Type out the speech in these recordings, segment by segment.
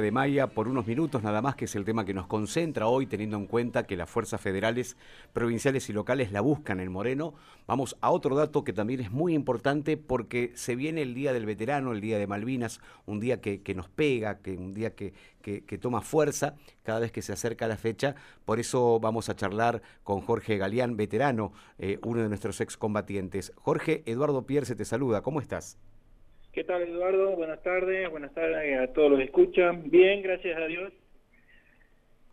de Maya por unos minutos nada más, que es el tema que nos concentra hoy, teniendo en cuenta que las fuerzas federales, provinciales y locales la buscan en Moreno. Vamos a otro dato que también es muy importante porque se viene el Día del Veterano, el Día de Malvinas, un día que, nos pega, que un día que, que, toma fuerza cada vez que se acerca la fecha. Por eso vamos a charlar con Jorge Galeán, veterano, eh, uno de nuestros excombatientes. Jorge Eduardo Pierce te saluda, ¿cómo estás? ¿Qué tal, Eduardo? Buenas tardes, buenas tardes a todos los que escuchan. Bien, gracias a Dios.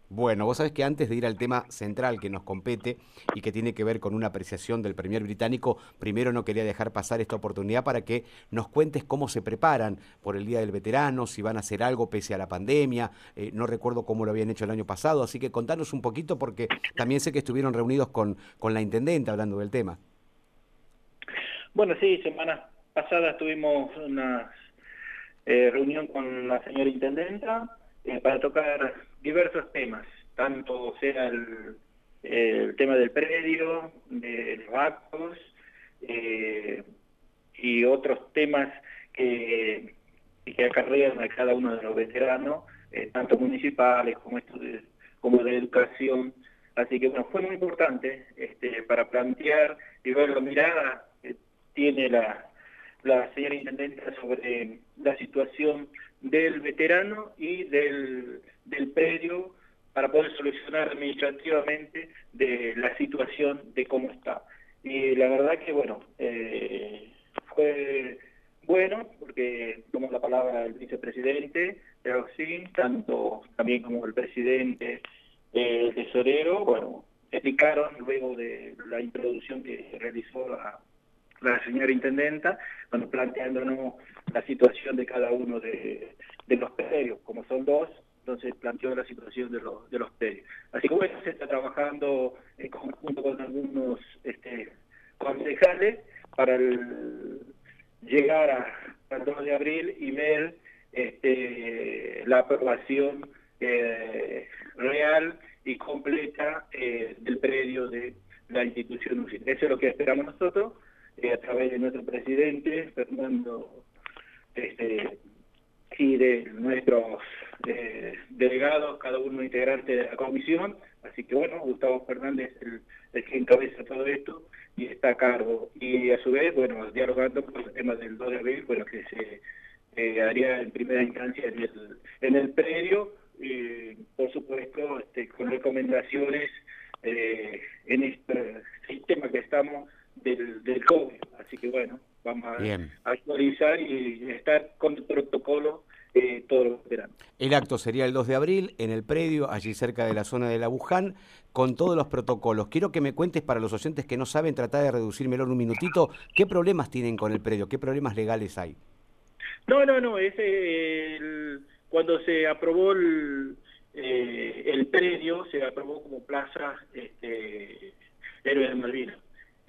Bueno, vos sabés que antes de ir al tema central que nos compete y que tiene que ver con una apreciación del Premier británico, primero no quería dejar pasar esta oportunidad para que nos cuentes cómo se preparan por el Día del Veterano, si van a hacer algo pese a la pandemia, eh, no recuerdo cómo lo habían hecho el año pasado, así que contanos un poquito porque también sé que estuvieron reunidos con, con la Intendente hablando del tema. Bueno, sí, semana pasada tuvimos una eh, reunión con la señora Intendenta eh, para tocar diversos temas, tanto sea el, tema del predio, de los actos eh, y otros temas que, que acarrean a cada uno de los veteranos, tanto municipales como, de educación. Así que bueno, fue muy importante este, para plantear y ver la mirada que tiene la, la señora Intendenta sobre la situación del veterano y del, del predio para poder solucionar administrativamente de la situación de cómo está. Y la verdad que, bueno, eh, fue bueno, porque tomó la palabra el vicepresidente, tanto también como el presidente, el tesorero, bueno, explicaron luego de la introducción que realizó la la señora intendenta, bueno, planteándonos la situación de cada uno de, los predios, como son dos, entonces planteó la situación de los, de predios. Así que bueno, se está trabajando en conjunto con algunos este, concejales para llegar al 2 de abril y ver este, la aprobación eh, real y completa eh, del predio de la institución Eso es lo que esperamos nosotros a través de nuestro presidente, Fernando, este, y de nuestros eh, delegados, cada uno integrante de la comisión. Así que bueno, Gustavo Fernández es el, el, que encabeza todo esto y está a cargo. Y a su vez, bueno, dialogando con el tema del 2 de abril, bueno, que se eh, haría en primera instancia en el, en el predio, y por supuesto este, con recomendaciones eh, en este sistema que estamos del, del COVID. Bueno, vamos a actualizar y estar con el protocolo eh, todos los veranos. El acto sería el 2 de abril en el predio, allí cerca de la zona de la Buján, con todos los protocolos. Quiero que me cuentes para los oyentes que no saben, tratar de reducírmelo en un minutito, ¿qué problemas tienen con el predio? ¿Qué problemas legales hay? No, no, no, es el, cuando se aprobó el, eh, el predio, se aprobó como plaza este, Héroes de Malvinas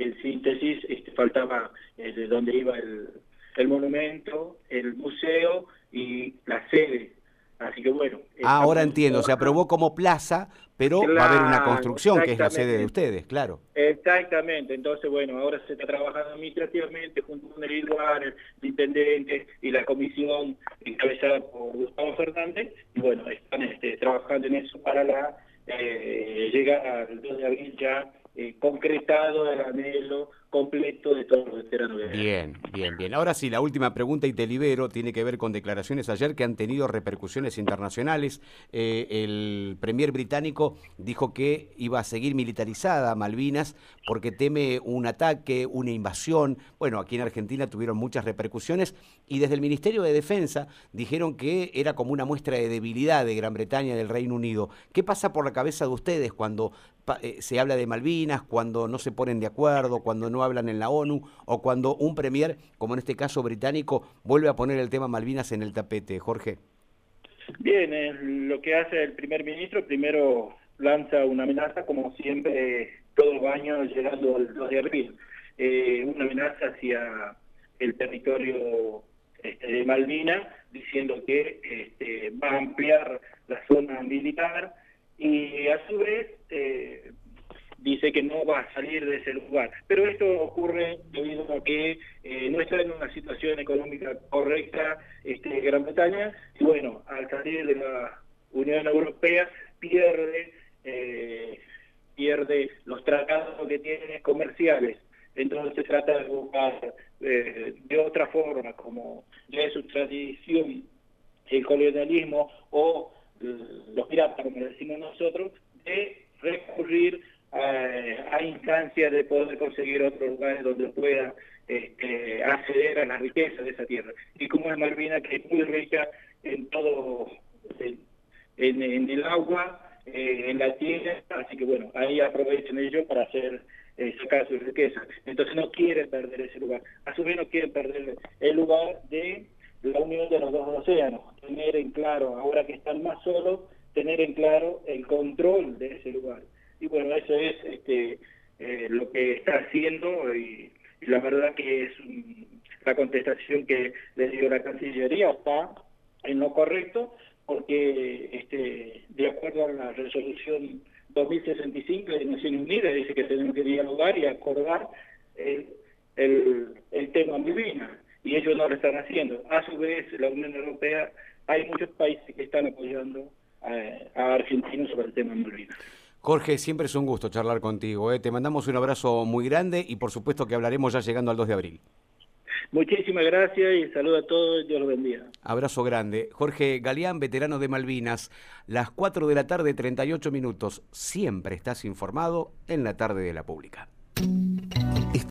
en síntesis este, faltaba eh, de dónde iba el, el, monumento, el museo y la sede. Así que bueno. Ah, ahora entiendo, se aprobó como plaza, pero va a haber una construcción que es la sede de ustedes, claro. Exactamente, entonces bueno, ahora se está trabajando administrativamente junto con el el intendente y la comisión encabezada por Gustavo Fernández, y bueno, están este, trabajando en eso para la eh, llegar al 2 de abril ya eh, concretado el anhelo completo de todos los veteranos. Bien, bien, bien. Ahora sí, la última pregunta y te libero, tiene que ver con declaraciones ayer que han tenido repercusiones internacionales. Eh, el premier británico dijo que iba a seguir militarizada Malvinas porque teme un ataque, una invasión. Bueno, aquí en Argentina tuvieron muchas repercusiones y desde el Ministerio de Defensa dijeron que era como una muestra de debilidad de Gran Bretaña, del Reino Unido. ¿Qué pasa por la cabeza de ustedes cuando eh, se habla de Malvinas, cuando no se ponen de acuerdo, cuando no hablan en la ONU o cuando un premier, como en este caso británico, vuelve a poner el tema Malvinas en el tapete, Jorge. Bien, eh, lo que hace el primer ministro, primero lanza una amenaza, como siempre, todos los años llegando al 2 de abril, eh, una amenaza hacia el territorio este, de Malvinas, diciendo que este, va a ampliar la zona militar y a su vez eh, dice que no va a salir de ese lugar. Pero esto ocurre debido a que eh, no está en una situación económica correcta este, Gran Bretaña bueno, al salir de la Unión Europea pierde, eh, pierde los tratados que tiene comerciales. Entonces se trata de buscar eh, de otra forma, como ya es su tradición el colonialismo o los piratas, como decimos nosotros, de recurrir a, instancias de poder conseguir otros lugares donde pueda este, acceder a la riqueza de esa tierra. Y como es Malvina, que es muy rica en todo, en, el agua, eh, en la tierra, así que bueno, ahí aprovechen ellos para hacer eh, sacar su riqueza. Entonces no quieren perder ese lugar. A su vez no quieren perder el lugar de la unión de los dos océanos, tener en claro, ahora que están más solos, tener en claro el control de ese lugar. Y bueno, eso es este, eh, lo que está haciendo y, la verdad que es la contestación que le dio la Cancillería está en lo correcto porque este, de acuerdo a la resolución 2065 de Naciones Unidas dice que tenemos que dialogar y acordar el, el, el tema Malvinas y ellos no lo están haciendo. A su vez, la Unión Europea, hay muchos países que están apoyando a Argentina sobre el tema Malvinas. Jorge, siempre es un gusto charlar contigo. ¿eh? Te mandamos un abrazo muy grande y por supuesto que hablaremos ya llegando al 2 de abril. Muchísimas gracias y saludo a todos, Dios los bendiga. Abrazo grande. Jorge Galeán, veterano de Malvinas, las 4 de la tarde, 38 minutos. Siempre estás informado en la tarde de la pública.